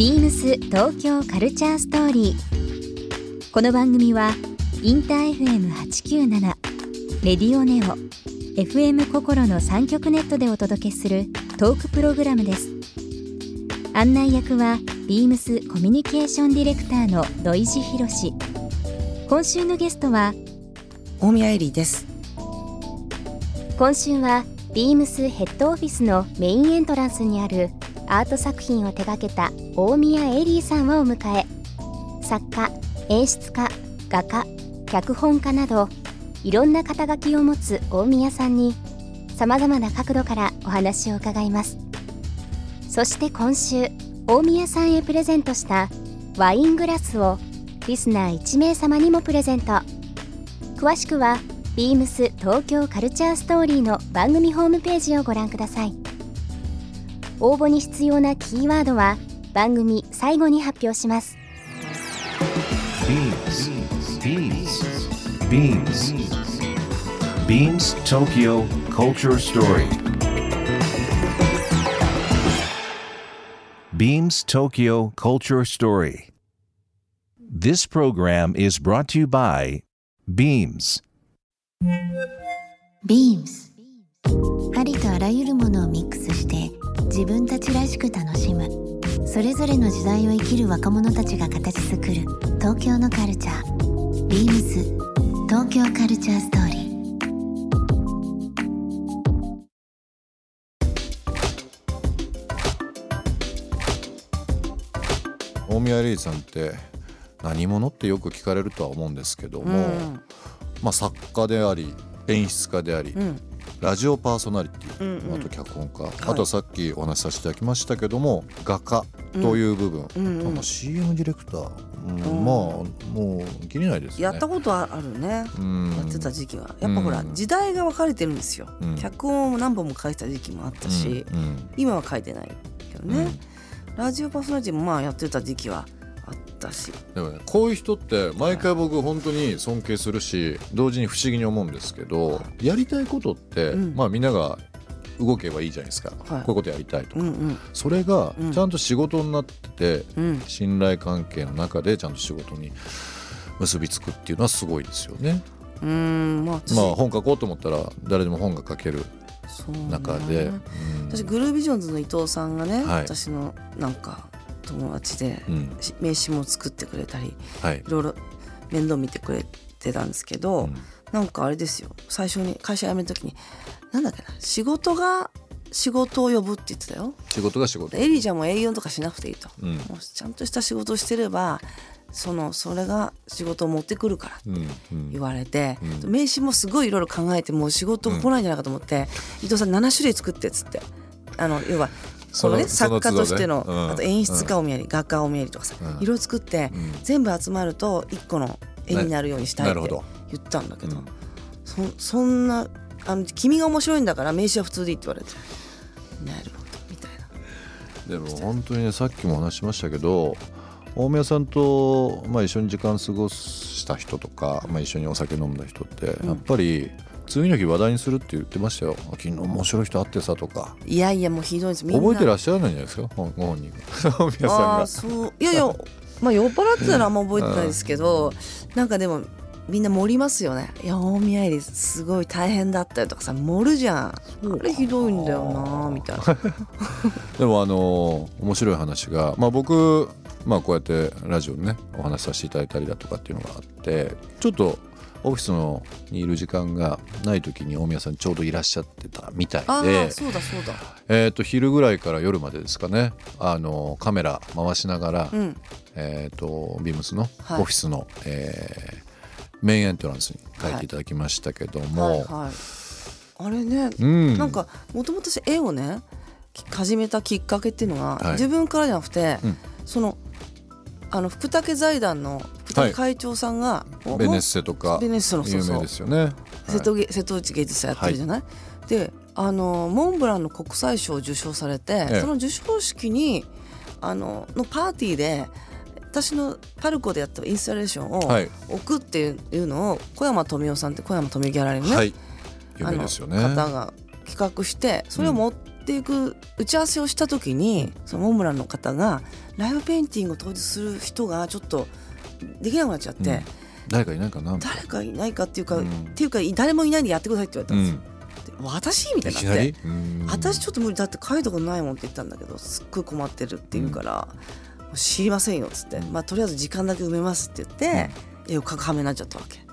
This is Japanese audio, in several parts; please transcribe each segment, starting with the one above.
ビームス東京カルチャーストーリー。この番組はインター FM897 レディオネオ FM 心の三極ネットでお届けするトークプログラムです。案内役はビームスコミュニケーションディレクターの土井博志。今週のゲストは大宮エリーです今週はビームスヘッドオフィスのメインエントランスにあるアート作品を手掛けた大宮エリーさんをお迎え。作家演出家画家脚本家などいろんな肩書きを持つ大宮さんにさまざまな角度からお話を伺います。そして今週大宮さんへプレゼントしたワイングラスをリスナー1名様にもプレゼント。詳しくは beams 東京カルチャーストーリーの番組ホームページをご覧ください。応募に必要なキーワードは番組最後に発表します Beams. Beams. Beams Tokyo Culture Story. Beams Tokyo Culture Story. This program is brought to you by Beams. Beams しく楽しむ。それぞれの時代を生きる若者たちが形作る。東京のカルチャー。Beams 東京カルチャーストーリー。大宮エリーさんって何者ってよく聞かれるとは思うんですけども、うん。まあ、作家であり演出家であり、うんラジオパーソナリティ、うんうん。あと脚本家、あとはさっきお話しさせていただきましたけども画家という部分、うんうん。まあ CM ディレクター、うんうん。まあもう切りないですよね。やったことあるね。うん。やってた時期は。やっぱほらうん。時代が分かれてるんですよ。うん。脚本を何本も書いてた時期もあったしうん。うん。今は書いてないけどね。ラジオパーソナリティもまあやってた時期は。あったしでもねこういう人って毎回僕本当に尊敬するし同時に不思議に思うんですけどやりたいことって、うん。まあみんなが動けばいいじゃないですか、こういうことやりたいとか、うんうん。それがうん。ちゃんと仕事になってて、うん。信頼関係の中でちゃんと仕事に結びつくっていうのはすごいですよね。うんまあ私。まあ本書こうと思ったら誰でも本が書ける中で、うん。私グルービジョンズの伊藤さんがね、はい。私のなんか友達で名刺も作ってくれたりはい。いろいろ面倒見てくれてたんですけど、うん。なんかあれですよ。最初に会社辞める時になんだっけな仕事が仕事を呼ぶって言ってたよ。仕事が仕事。エリーちゃんも営業とかしなくていいと、うん。もうちゃんとした仕事をしてればそのそれが仕事を持ってくるからうんうん。言われて、うん。名刺もすごいいろいろ考えてもう仕事が来ないんじゃないかと思って、伊藤さん7種類作ってっつってあの要はそのね作家としての、うん。あと演出家おみやり、画家おみやりとかさ、うん。いろいろ作って、うん。全部集まると一個の絵になるようにしたいって言ど。ったんだけど、うん。そそんなあの君が面白いんだから名刺は普通でいいって言われてなるほどみたいな。でも本当にねさっきもお話ししましたけど大宮さんと、まあ、一緒に時間過ごした人とか、まあ、一緒にお酒飲んだ人ってやっぱり次の日話題にするって言ってましたよ。昨日面白い人会ってさとか。いやいやもうひどいです。覚えてらっしゃらないんじゃないですか？ごご本人が。大宮さんがああ そう。いやいや まあ酔っ払ってたらあんま覚えてないですけど、なんかでもみんな盛りますよね「いや大宮入りすごい大変だったよ」とかさ盛るじゃん。あれひどいんだよなみたいな。でもあの面白い話が、まあ、僕、まあ、こうやってラジオでねお話しさせていただいたりだとかっていうのがあってちょっとオフィスのにいる時間がない時に大宮さんちょうどいらっしゃってたみたいあであそうだそうだ。えー、と昼ぐらいから夜までですかね。あのカメラ回しながら、うん。えー、とビームスのはい。オフィスの、えーメインエントランスに書いていただきましたけども、はい。はい。あれね、うん。なんかもともと私絵をねき始めたきっかけっていうのが、はい。自分からじゃなくて、うん。そのあの福武財団の福武会長さんが、もうベネッセとかベネッセの有名ですよね。瀬戸げ瀬戸内芸術祭やってるじゃない、であのモンブランの国際賞を受賞されて、ええ。その授賞式にあののパーティーで私のパルコでやったインスタレーションをはい。置くっていうのを小山富夫さんって小山富夫ギャラリーのね、はい。有あの名ですよね。方が企画してそれを持ってっていく打ち合わせをした時にそのモンブランの方がライブペインティングを当日する人がちょっとできなくなっちゃって、うん。誰かいないかな誰かいないかっていうか、うん。っていうか誰もいないんでやってくださいって言われたんですよ。で私みたいいになって。私ちょっと無理だって書いたことないもんって言ったんだけどすっごい困ってるって言うから、知りませんよっつって、まあ、とりあえず時間だけ埋めますって言って、絵を描く羽目になっちゃったわけ。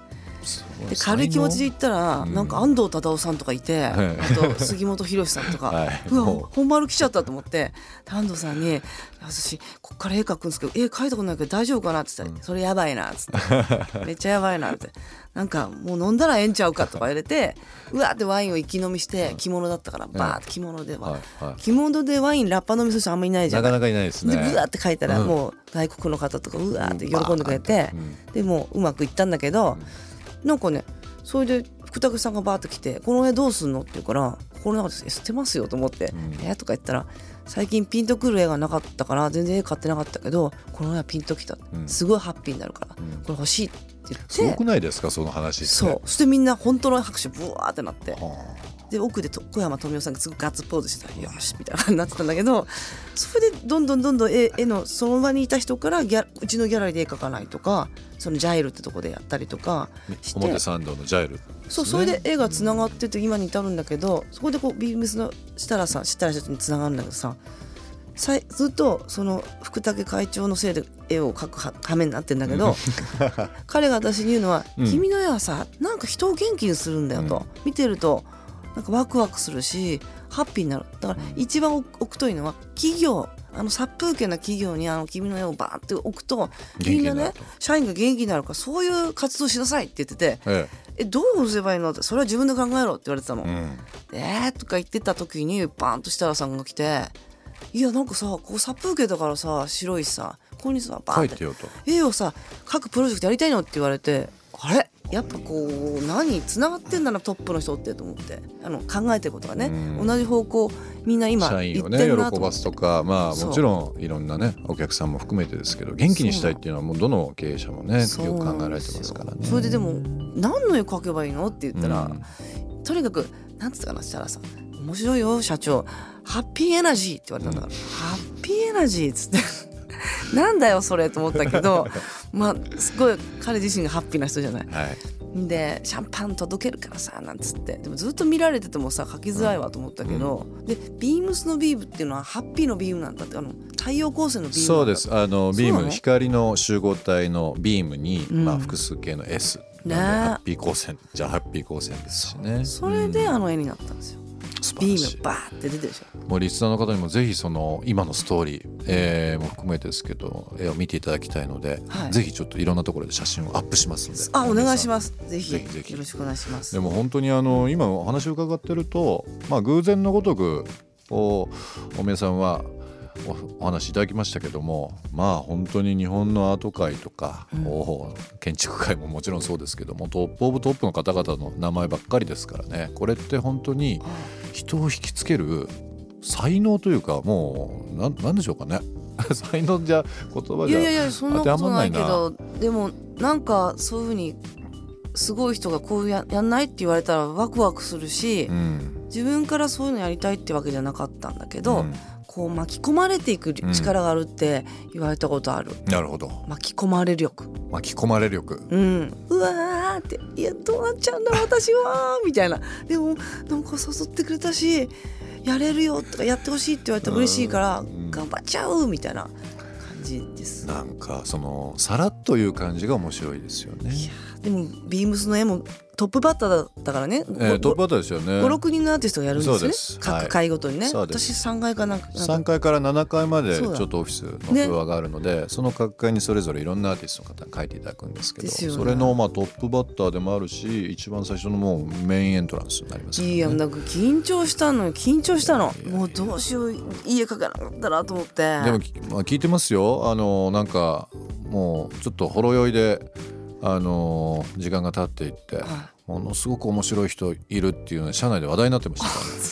で軽い気持ちで言ったら、うん。なんか安藤忠雄さんとかいて、はい。あと杉本博さんとか、はい。うわ本丸来ちゃったと思って安藤さんに「私こっから絵描くんですけど絵描いたことないけど大丈夫かな?」って言ったら「それやばいな」っつって「めっちゃやばいな」って「なんかもう飲んだらええんちゃうか」とか言われてうわーってワインを一気飲みして着物だったからバーって着物では、着物でワインラッパ飲みする人あんまりいないじゃなんかなか。いないですね。でブワーって書いたらうん。もう外国の方とかうわーって喜んでくれて、うん。でもううまくいったんだけど、なんかねそれで福武さんがバーって来て「この絵どうすんの?」って言うから心の中でえ「捨てますよ」と思って「うんえ？とか言ったら「最近ピンとくる絵がなかったから全然絵買ってなかったけどこの絵はピンときた、うんすごいハッピーになるから、うん。これ欲しい」って言すごってくないですか？その話ってそう。そしてみんな本当の拍手ブワーってなって。はで奥でと小山富美さんがすごいガッツポーズしてたらよしみたいなになってたんだけどそれでどんどんどんどん絵絵のその場にいた人からギャうちのギャラリーで絵描かないとかそのジャイルってとこでやったりとかあして表参道のジャイルそうそれで絵がつながってて今に至るんだけどそこでこうビームスの設楽さん設楽社長につながるんだけどささいずっとその福武会長のせいで絵を描くは羽目になってんだけど 彼が私に言うのは「うん。君の絵はさなんか人を元気にするんだよ」と、見てるとなんかワクワクするしハッピーになる。だから一番置くといいのは企業。あの殺風景な企業にあの君の絵をバーって置くとみんなね社員が元気になるからそういう活動しなさいって言っててええ。どうすればいいの？ってそれは自分で考えろって言われてたの。ん。えー、とか言ってた時にバーンと設楽さんが来て「いやなんかさこう殺風景だからさ白いしさここにさバーンって。絵をさ各プロジェクトやりたいの?」って言われてあれ？やっぱこう何つながってんだなトップの人ってと思って。あの考えてることがねうん。同じ方向みんな今社員をね喜ばすとかまあもちろんいろんなねお客さんも含めてですけど元気にしたいっていうのはもうどの経営者もねよ。く考えられてますからね。それででも何の絵描けばいいのって言ったら、うん。とにかくなんつったかな設楽さん。面白いよ社長。ハッピーエナジーって言われたんだから、ハッピーエナジーっつって。なんだよそれと思ったけどまあすごい彼自身がハッピーな人じゃない。はい。でシャンパン届けるからさなんつって。でもずっと見られててもさ書きづらいわと思ったけど、でビームスのビームっていうのはハッピーのビームなんだってあの太陽光線のビームそうです。あのビームそうなの？光の集合体のビームに、うん。まあ、複数形の S ねなんでハッピー光線。じゃあハッピー光線ですしね。それでうん。あの絵になったんですよ、ビームバーって出てるでしょ。もうリスナーの方にもぜひその今のストーリー、えーも含めてですけど絵を見ていただきたいので、はい。ぜひちょっといろんなところで写真をアップしますので。あお願いします。ぜひぜひぜひ。よろしくお願いします。でも本当にあの今お話を伺ってると、まあ、偶然のごとくおおめえさんはおお話しいただきましたけどもまあ本当に日本のアート界とか、お建築界ももちろんそうですけどもトップオブトップの方々の名前ばっかりですからね。これって本当に人を引きつける才能というかもうなんなんでしょうかね。才能じゃ言葉じゃいやいやそんなないけどでもなんかそういうふうにすごい人がこうややんないって言われたらワクワクするし、うん。自分からそういうのやりたいってわけじゃなかったんだけど、うんこう巻き込まれていく力があるって言われたことある、なるほど。巻き込まれ力。巻き込まれ力。うん。うわーっていやどうなっちゃうんだ私はみたいな。でもなんか誘ってくれたしやれるよとかやってほしいって言われたら嬉しいからうん。頑張っちゃうみたいな感じです。なんかそのさらっという感じが面白いですよね。でもビームスの絵もトップバッターだったからね、えートップバッターですよね。56人のアーティストがやるんですよね。各回ごとにね、そうです。私3階かなんかなん3か階から7階までちょっとオフィスのフロアがあるので、その各階にそれぞれいろんなアーティストの方に書いていただくんですけどね。それのまあトップバッターでもあるし一番最初のもうメインエントランスになりますね、いやなんか緊張したのよ。緊張したの。もうどうしよう家描かなかったらと思って。でも、まあ、聞いてますよ。あのなんかもうちょっとほろ酔いであの時間が経っていって、はものすごく面白い人いるっていうのは社内で話題になってまし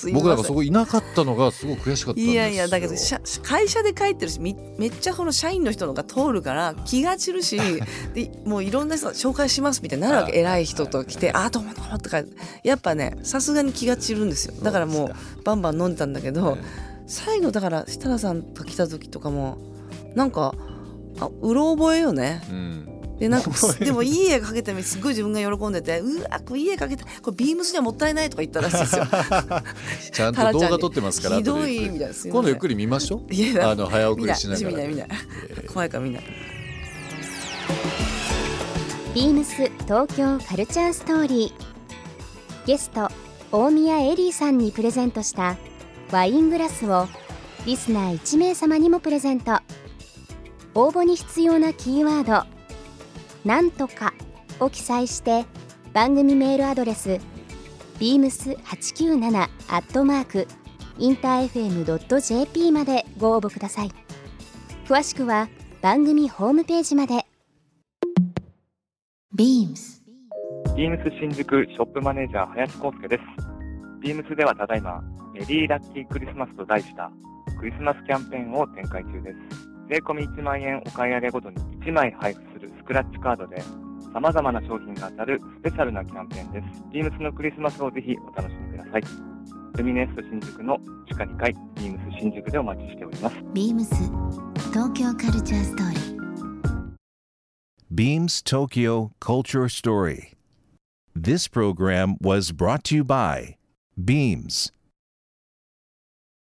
たね。僕だからそこいなかったのがすごく悔しかったんですよ。いやいやだけど社会社で帰ってるしみめっちゃこの社員の人のが通るから気が散るし でもういろんな人紹介しますみたいになるわけ。偉い人と来て「あどうもどうも」とかやっぱねさすがに気が散るんですよ。だからもうバンバン飲んでたんだけど最後だから設楽さんが来た時とかもなんかあうろ覚えよね。うんでなんか でもいい絵描けてみすごい自分が喜んでてうわこれいい絵描けてこれビームスにはもったいないとか言ったらしいですよ。ちゃんと動画撮ってますからひどいみたいなす今度ゆっくり見ましょう？いやあの早送りしながら。見ない見ない。怖いから見ない。ビームス東京カルチャーストーリー。ゲスト大宮エリーさんにプレゼントしたワイングラスをリスナー1名様にもプレゼント。応募に必要なキーワード「なんとか」を記載して番組メールアドレス beams897 アットマークインター FM.jp までご応募ください詳しくは番組ホームページまで Beams ビームス新宿ショップマネージャー林康介です。ビームスではただいま、メリーラッキークリスマスと題したクリスマスキャンペーンを展開中です。税込み1万円お買い上げごとに1枚配布するスクラッチカードで、様々な商品が当たるスペシャルなキャンペーンです。ビームスのクリスマスをぜひお楽しみください。ルミネスト新宿の地下2階、ビームス新宿でお待ちしております。Beams 東京カルチャーストーリー Beams Tokyo Culture Story. This program was brought to you by Beams.